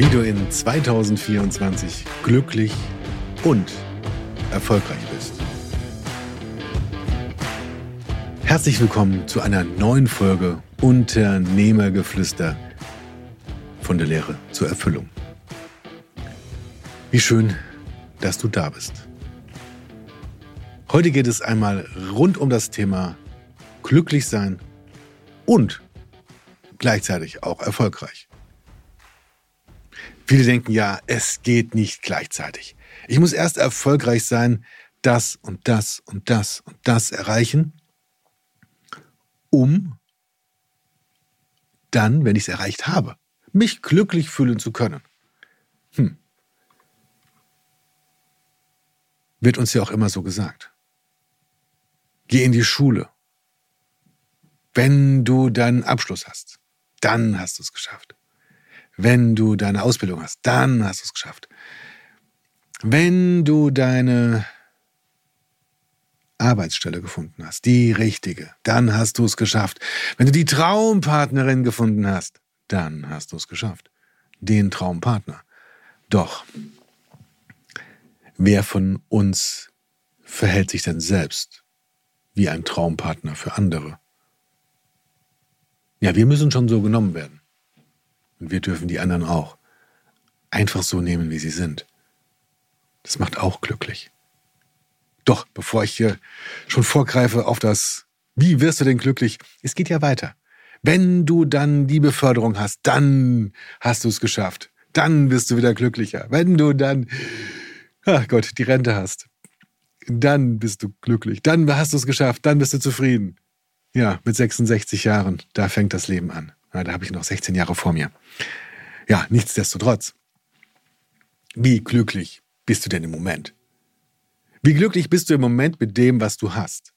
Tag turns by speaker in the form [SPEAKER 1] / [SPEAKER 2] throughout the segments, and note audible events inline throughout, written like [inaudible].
[SPEAKER 1] wie du in 2024 glücklich und erfolgreich bist. Herzlich willkommen zu einer neuen Folge Unternehmergeflüster von der Lehre zur Erfüllung. Wie schön, dass du da bist. Heute geht es einmal rund um das Thema glücklich sein und gleichzeitig auch erfolgreich. Viele denken ja, es geht nicht gleichzeitig. Ich muss erst erfolgreich sein, das und das und das und das erreichen, um dann, wenn ich es erreicht habe, mich glücklich fühlen zu können. Hm. Wird uns ja auch immer so gesagt. Geh in die Schule. Wenn du deinen Abschluss hast, dann hast du es geschafft. Wenn du deine Ausbildung hast, dann hast du es geschafft. Wenn du deine Arbeitsstelle gefunden hast, die richtige, dann hast du es geschafft. Wenn du die Traumpartnerin gefunden hast, dann hast du es geschafft. Den Traumpartner. Doch, wer von uns verhält sich denn selbst wie ein Traumpartner für andere? Ja, wir müssen schon so genommen werden. Und wir dürfen die anderen auch einfach so nehmen, wie sie sind. Das macht auch glücklich. Doch, bevor ich hier schon vorgreife auf das, wie wirst du denn glücklich, es geht ja weiter. Wenn du dann die Beförderung hast, dann hast du es geschafft. Dann wirst du wieder glücklicher. Wenn du dann, ach Gott, die Rente hast, dann bist du glücklich. Dann hast du es geschafft. Dann bist du zufrieden. Ja, mit 66 Jahren, da fängt das Leben an. Ja, da habe ich noch 16 Jahre vor mir. Ja, nichtsdestotrotz. Wie glücklich bist du denn im Moment? Wie glücklich bist du im Moment mit dem, was du hast?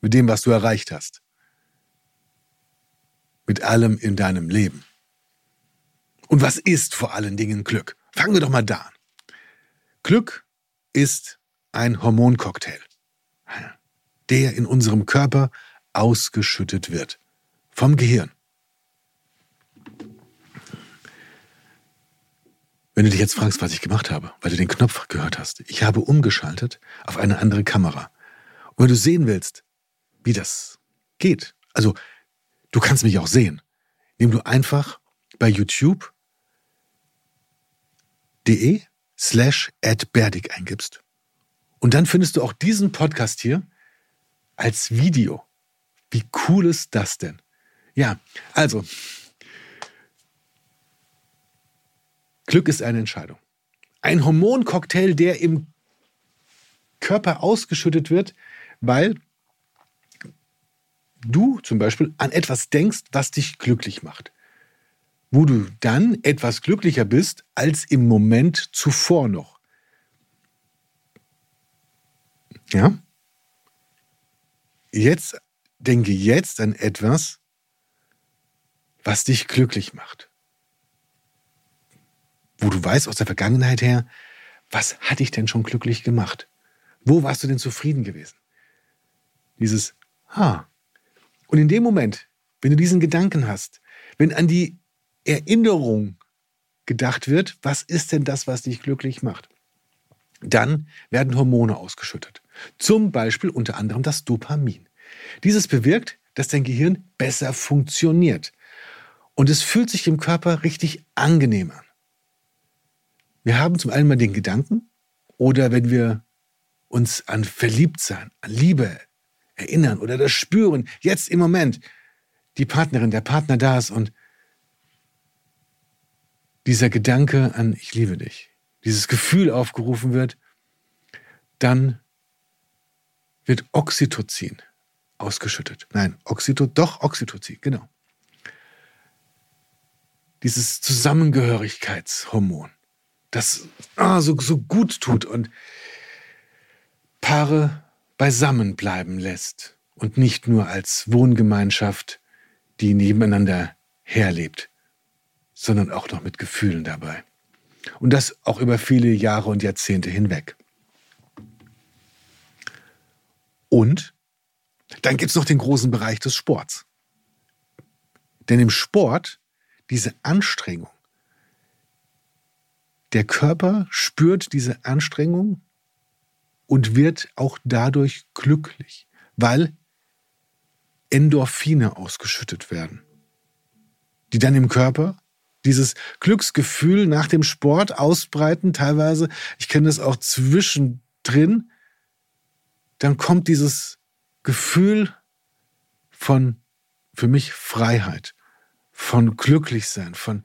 [SPEAKER 1] Mit dem, was du erreicht hast? Mit allem in deinem Leben? Und was ist vor allen Dingen Glück? Fangen wir doch mal da an. Glück ist ein Hormoncocktail, der in unserem Körper ausgeschüttet wird. Vom Gehirn. Wenn du dich jetzt fragst, was ich gemacht habe, weil du den Knopf gehört hast, ich habe umgeschaltet auf eine andere Kamera. Und wenn du sehen willst, wie das geht, also du kannst mich auch sehen, indem du einfach bei youtube.de slash adberdig eingibst. Und dann findest du auch diesen Podcast hier als Video. Wie cool ist das denn? Ja, also Glück ist eine Entscheidung. Ein Hormoncocktail, der im Körper ausgeschüttet wird, weil du zum Beispiel an etwas denkst, was dich glücklich macht. Wo du dann etwas glücklicher bist als im Moment zuvor noch. Ja? Jetzt denke jetzt an etwas, was dich glücklich macht wo du weißt aus der Vergangenheit her, was hat dich denn schon glücklich gemacht? Wo warst du denn zufrieden gewesen? Dieses Ha. Und in dem Moment, wenn du diesen Gedanken hast, wenn an die Erinnerung gedacht wird, was ist denn das, was dich glücklich macht? Dann werden Hormone ausgeschüttet. Zum Beispiel unter anderem das Dopamin. Dieses bewirkt, dass dein Gehirn besser funktioniert. Und es fühlt sich im Körper richtig angenehm an. Wir haben zum einen mal den Gedanken oder wenn wir uns an Verliebtsein, an Liebe erinnern oder das spüren, jetzt im Moment, die Partnerin, der Partner da ist und dieser Gedanke an ich liebe dich, dieses Gefühl aufgerufen wird, dann wird Oxytocin ausgeschüttet. Nein, Oxyto, doch Oxytocin, genau. Dieses Zusammengehörigkeitshormon das ah, so, so gut tut und Paare beisammen bleiben lässt und nicht nur als Wohngemeinschaft, die nebeneinander herlebt, sondern auch noch mit Gefühlen dabei. Und das auch über viele Jahre und Jahrzehnte hinweg. Und dann gibt es noch den großen Bereich des Sports. Denn im Sport, diese Anstrengung, der Körper spürt diese Anstrengung und wird auch dadurch glücklich, weil Endorphine ausgeschüttet werden, die dann im Körper dieses Glücksgefühl nach dem Sport ausbreiten, teilweise, ich kenne das auch zwischendrin, dann kommt dieses Gefühl von, für mich, Freiheit, von Glücklichsein, von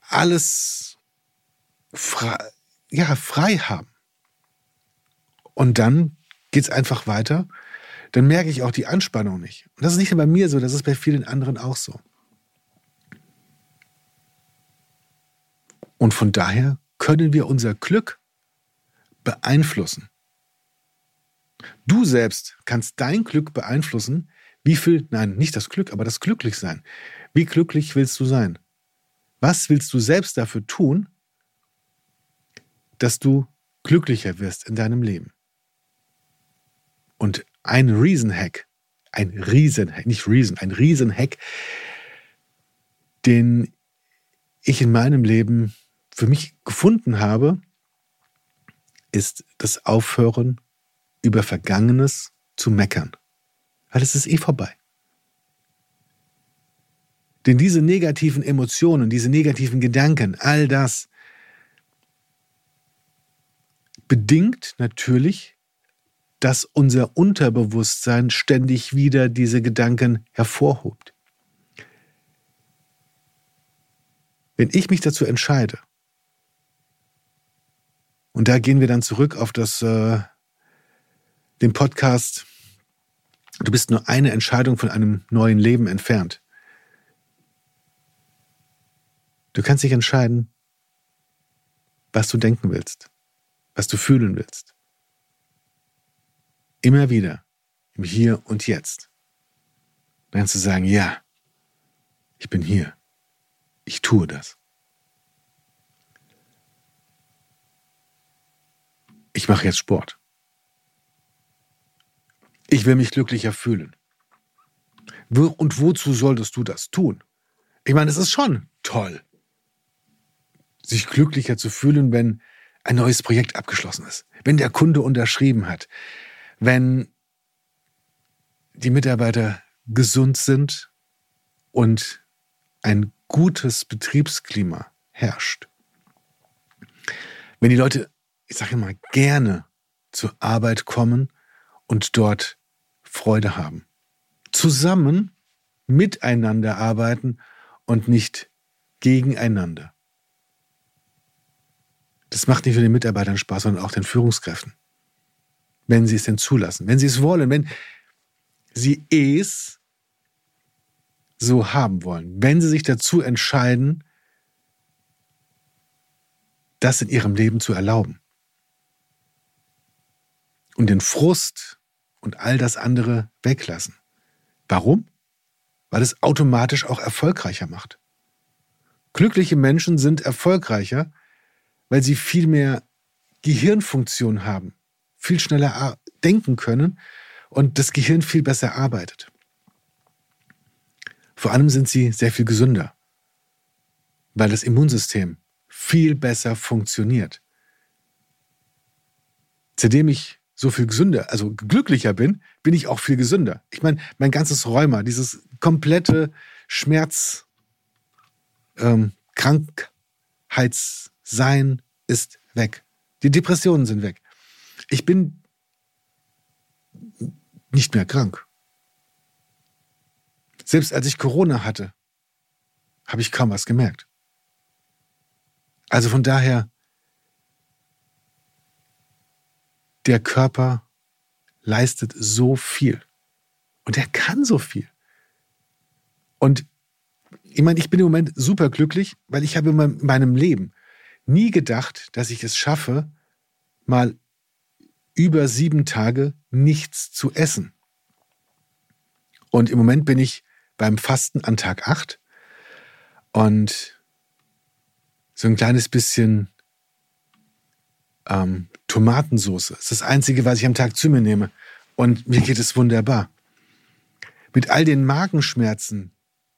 [SPEAKER 1] alles frei, ja, frei haben. Und dann geht es einfach weiter. Dann merke ich auch die Anspannung nicht. Und das ist nicht nur bei mir so, das ist bei vielen anderen auch so. Und von daher können wir unser Glück beeinflussen. Du selbst kannst dein Glück beeinflussen. Wie viel, nein, nicht das Glück, aber das Glücklichsein. Wie glücklich willst du sein? Was willst du selbst dafür tun, dass du glücklicher wirst in deinem Leben? Und ein Riesenhack, ein Riesenhack, nicht Reason, ein Riesenhack, den ich in meinem Leben für mich gefunden habe, ist das Aufhören, über Vergangenes zu meckern. Weil es ist eh vorbei. Denn diese negativen Emotionen, diese negativen Gedanken, all das bedingt natürlich, dass unser Unterbewusstsein ständig wieder diese Gedanken hervorhobt. Wenn ich mich dazu entscheide, und da gehen wir dann zurück auf das, äh, den Podcast, du bist nur eine Entscheidung von einem neuen Leben entfernt. Du kannst dich entscheiden, was du denken willst, was du fühlen willst. Immer wieder, im Hier und Jetzt. Dann kannst du sagen, ja, ich bin hier. Ich tue das. Ich mache jetzt Sport. Ich will mich glücklicher fühlen. Und wozu solltest du das tun? Ich meine, es ist schon toll, sich glücklicher zu fühlen, wenn ein neues Projekt abgeschlossen ist, wenn der Kunde unterschrieben hat, wenn die Mitarbeiter gesund sind und ein gutes Betriebsklima herrscht. Wenn die Leute, ich sage mal, gerne zur Arbeit kommen und dort Freude haben. Zusammen miteinander arbeiten und nicht gegeneinander. Das macht nicht nur den Mitarbeitern Spaß, sondern auch den Führungskräften. Wenn sie es denn zulassen, wenn sie es wollen, wenn sie es so haben wollen, wenn sie sich dazu entscheiden, das in ihrem Leben zu erlauben. Und den Frust und all das andere weglassen. Warum? Weil es automatisch auch erfolgreicher macht. Glückliche Menschen sind erfolgreicher, weil sie viel mehr Gehirnfunktion haben, viel schneller denken können und das Gehirn viel besser arbeitet. Vor allem sind sie sehr viel gesünder, weil das Immunsystem viel besser funktioniert. Seitdem ich so viel gesünder, also glücklicher bin, bin ich auch viel gesünder. Ich meine, mein ganzes Rheuma, dieses komplette Schmerz, ähm, Krankheitssein ist weg. Die Depressionen sind weg. Ich bin nicht mehr krank. Selbst als ich Corona hatte, habe ich kaum was gemerkt. Also von daher, der Körper leistet so viel. Und er kann so viel. Und ich meine, ich bin im Moment super glücklich, weil ich habe in meinem Leben nie gedacht, dass ich es schaffe, mal über sieben Tage nichts zu essen. Und im Moment bin ich beim Fasten an Tag 8 und so ein kleines bisschen ähm, Tomatensauce. Das ist das Einzige, was ich am Tag zu mir nehme. Und mir geht es wunderbar. Mit all den Magenschmerzen,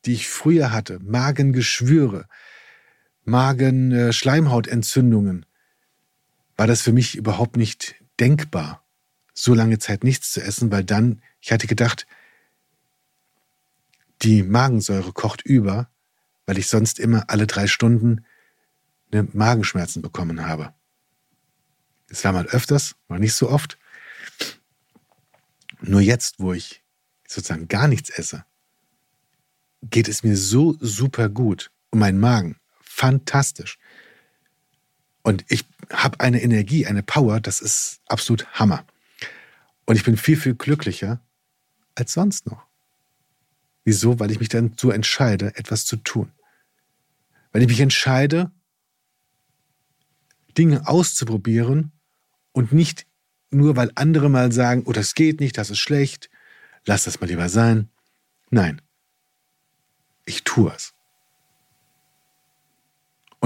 [SPEAKER 1] die ich früher hatte, Magengeschwüre, Magen-Schleimhautentzündungen äh, war das für mich überhaupt nicht denkbar, so lange Zeit nichts zu essen, weil dann, ich hatte gedacht, die Magensäure kocht über, weil ich sonst immer alle drei Stunden eine Magenschmerzen bekommen habe. Es war mal öfters, war nicht so oft. Nur jetzt, wo ich sozusagen gar nichts esse, geht es mir so super gut. Und mein Magen, fantastisch. Und ich habe eine Energie, eine Power, das ist absolut Hammer. Und ich bin viel, viel glücklicher als sonst noch. Wieso? Weil ich mich dann so entscheide, etwas zu tun. Weil ich mich entscheide, Dinge auszuprobieren und nicht nur, weil andere mal sagen, oh, das geht nicht, das ist schlecht, lass das mal lieber sein. Nein, ich tue es.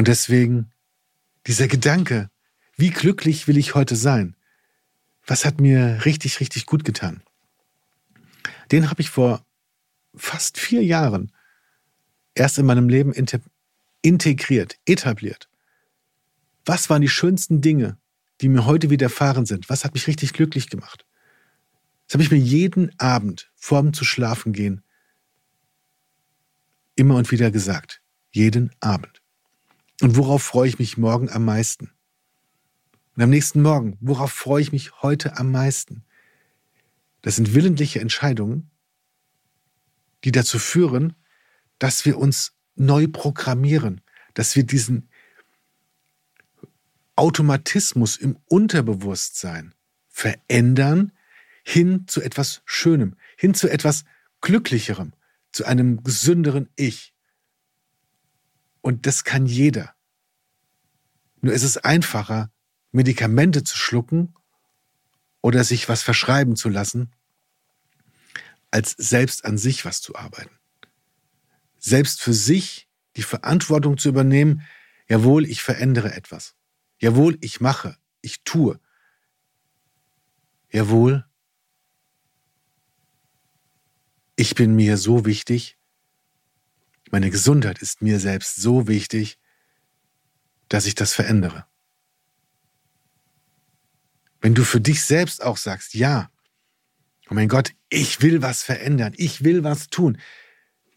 [SPEAKER 1] Und deswegen dieser Gedanke, wie glücklich will ich heute sein? Was hat mir richtig, richtig gut getan? Den habe ich vor fast vier Jahren erst in meinem Leben integriert, etabliert. Was waren die schönsten Dinge, die mir heute widerfahren sind? Was hat mich richtig glücklich gemacht? Das habe ich mir jeden Abend vorm zu schlafen gehen immer und wieder gesagt. Jeden Abend. Und worauf freue ich mich morgen am meisten? Und am nächsten Morgen, worauf freue ich mich heute am meisten? Das sind willentliche Entscheidungen, die dazu führen, dass wir uns neu programmieren, dass wir diesen Automatismus im Unterbewusstsein verändern hin zu etwas Schönem, hin zu etwas Glücklicherem, zu einem gesünderen Ich. Und das kann jeder. Nur ist es einfacher, Medikamente zu schlucken oder sich was verschreiben zu lassen, als selbst an sich was zu arbeiten. Selbst für sich die Verantwortung zu übernehmen, jawohl, ich verändere etwas. Jawohl, ich mache, ich tue. Jawohl, ich bin mir so wichtig, meine Gesundheit ist mir selbst so wichtig, dass ich das verändere. Wenn du für dich selbst auch sagst, ja, oh mein Gott, ich will was verändern, ich will was tun,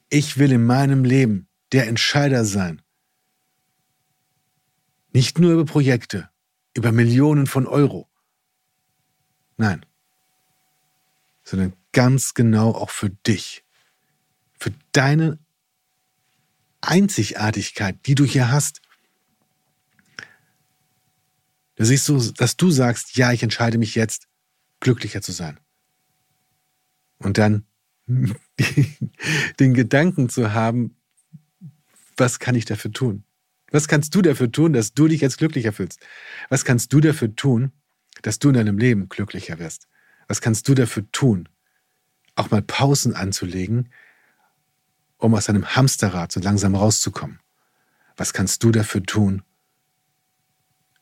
[SPEAKER 1] ich will in meinem Leben der Entscheider sein. Nicht nur über Projekte, über Millionen von Euro. Nein, sondern ganz genau auch für dich, für deine Einzigartigkeit, die du hier hast. Da siehst du, dass du sagst, ja, ich entscheide mich jetzt, glücklicher zu sein. Und dann [laughs] den Gedanken zu haben, was kann ich dafür tun? Was kannst du dafür tun, dass du dich jetzt glücklicher fühlst? Was kannst du dafür tun, dass du in deinem Leben glücklicher wirst? Was kannst du dafür tun, auch mal Pausen anzulegen, um aus deinem Hamsterrad so langsam rauszukommen? Was kannst du dafür tun?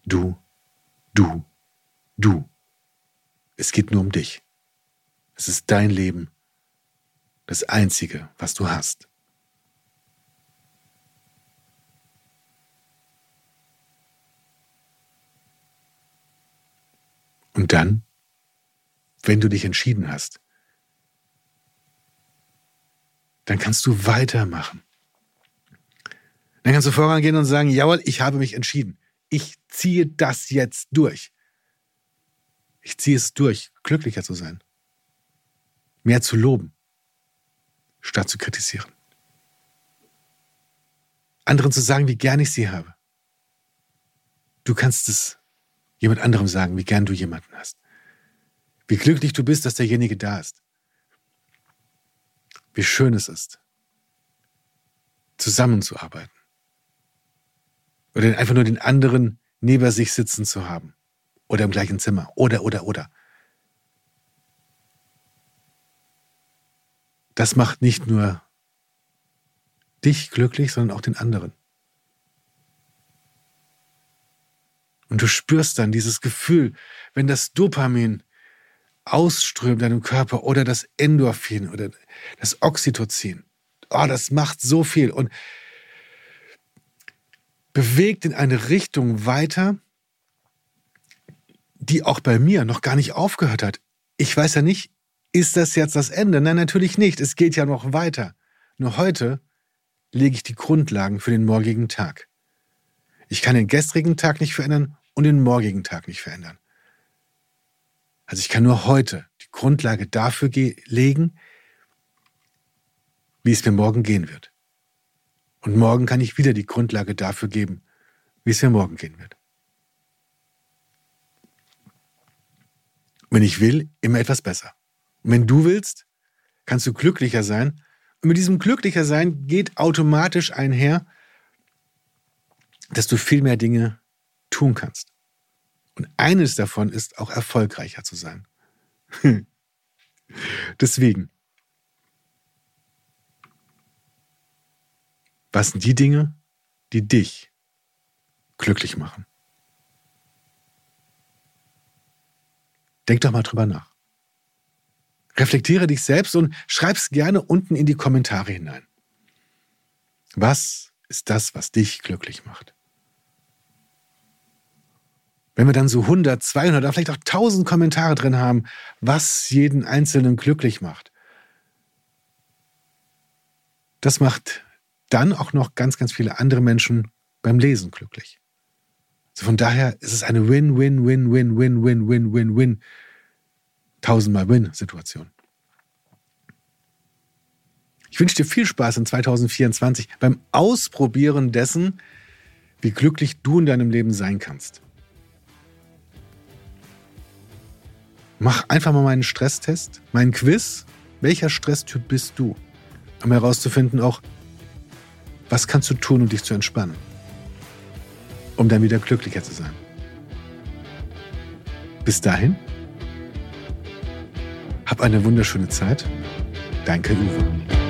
[SPEAKER 1] Du, du, du. Es geht nur um dich. Es ist dein Leben, das Einzige, was du hast. Und dann, wenn du dich entschieden hast, dann kannst du weitermachen. Dann kannst du vorangehen und sagen, jawohl, ich habe mich entschieden. Ich ziehe das jetzt durch. Ich ziehe es durch, glücklicher zu sein. Mehr zu loben, statt zu kritisieren. Anderen zu sagen, wie gern ich sie habe. Du kannst es jemand anderem sagen, wie gern du jemanden hast. Wie glücklich du bist, dass derjenige da ist. Wie schön es ist, zusammenzuarbeiten. Oder einfach nur den anderen neben sich sitzen zu haben. Oder im gleichen Zimmer. Oder, oder, oder. Das macht nicht nur dich glücklich, sondern auch den anderen. Und du spürst dann dieses Gefühl, wenn das Dopamin ausströmt in deinem Körper oder das Endorphin oder das Oxytocin. Oh, das macht so viel. Und bewegt in eine Richtung weiter, die auch bei mir noch gar nicht aufgehört hat. Ich weiß ja nicht, ist das jetzt das Ende? Nein, natürlich nicht. Es geht ja noch weiter. Nur heute lege ich die Grundlagen für den morgigen Tag. Ich kann den gestrigen Tag nicht verändern und den morgigen Tag nicht verändern. Also ich kann nur heute die Grundlage dafür legen, wie es mir morgen gehen wird. Und morgen kann ich wieder die Grundlage dafür geben, wie es mir morgen gehen wird. Wenn ich will, immer etwas besser. Und wenn du willst, kannst du glücklicher sein. Und mit diesem glücklicher sein geht automatisch einher, dass du viel mehr Dinge tun kannst. Und eines davon ist auch erfolgreicher zu sein. [laughs] Deswegen, was sind die Dinge, die dich glücklich machen? Denk doch mal drüber nach. Reflektiere dich selbst und schreib es gerne unten in die Kommentare hinein. Was ist das, was dich glücklich macht? Wenn wir dann so 100, 200 oder vielleicht auch 1000 Kommentare drin haben, was jeden Einzelnen glücklich macht, das macht dann auch noch ganz, ganz viele andere Menschen beim Lesen glücklich. Also von daher ist es eine Win-Win-Win-Win-Win-Win-Win-Win. Tausendmal Win-Situation. Ich wünsche dir viel Spaß in 2024 beim Ausprobieren dessen, wie glücklich du in deinem Leben sein kannst. Mach einfach mal meinen Stresstest, meinen Quiz. Welcher Stresstyp bist du? Um herauszufinden auch, was kannst du tun, um dich zu entspannen? Um dann wieder glücklicher zu sein. Bis dahin, hab eine wunderschöne Zeit. Danke, Uwe.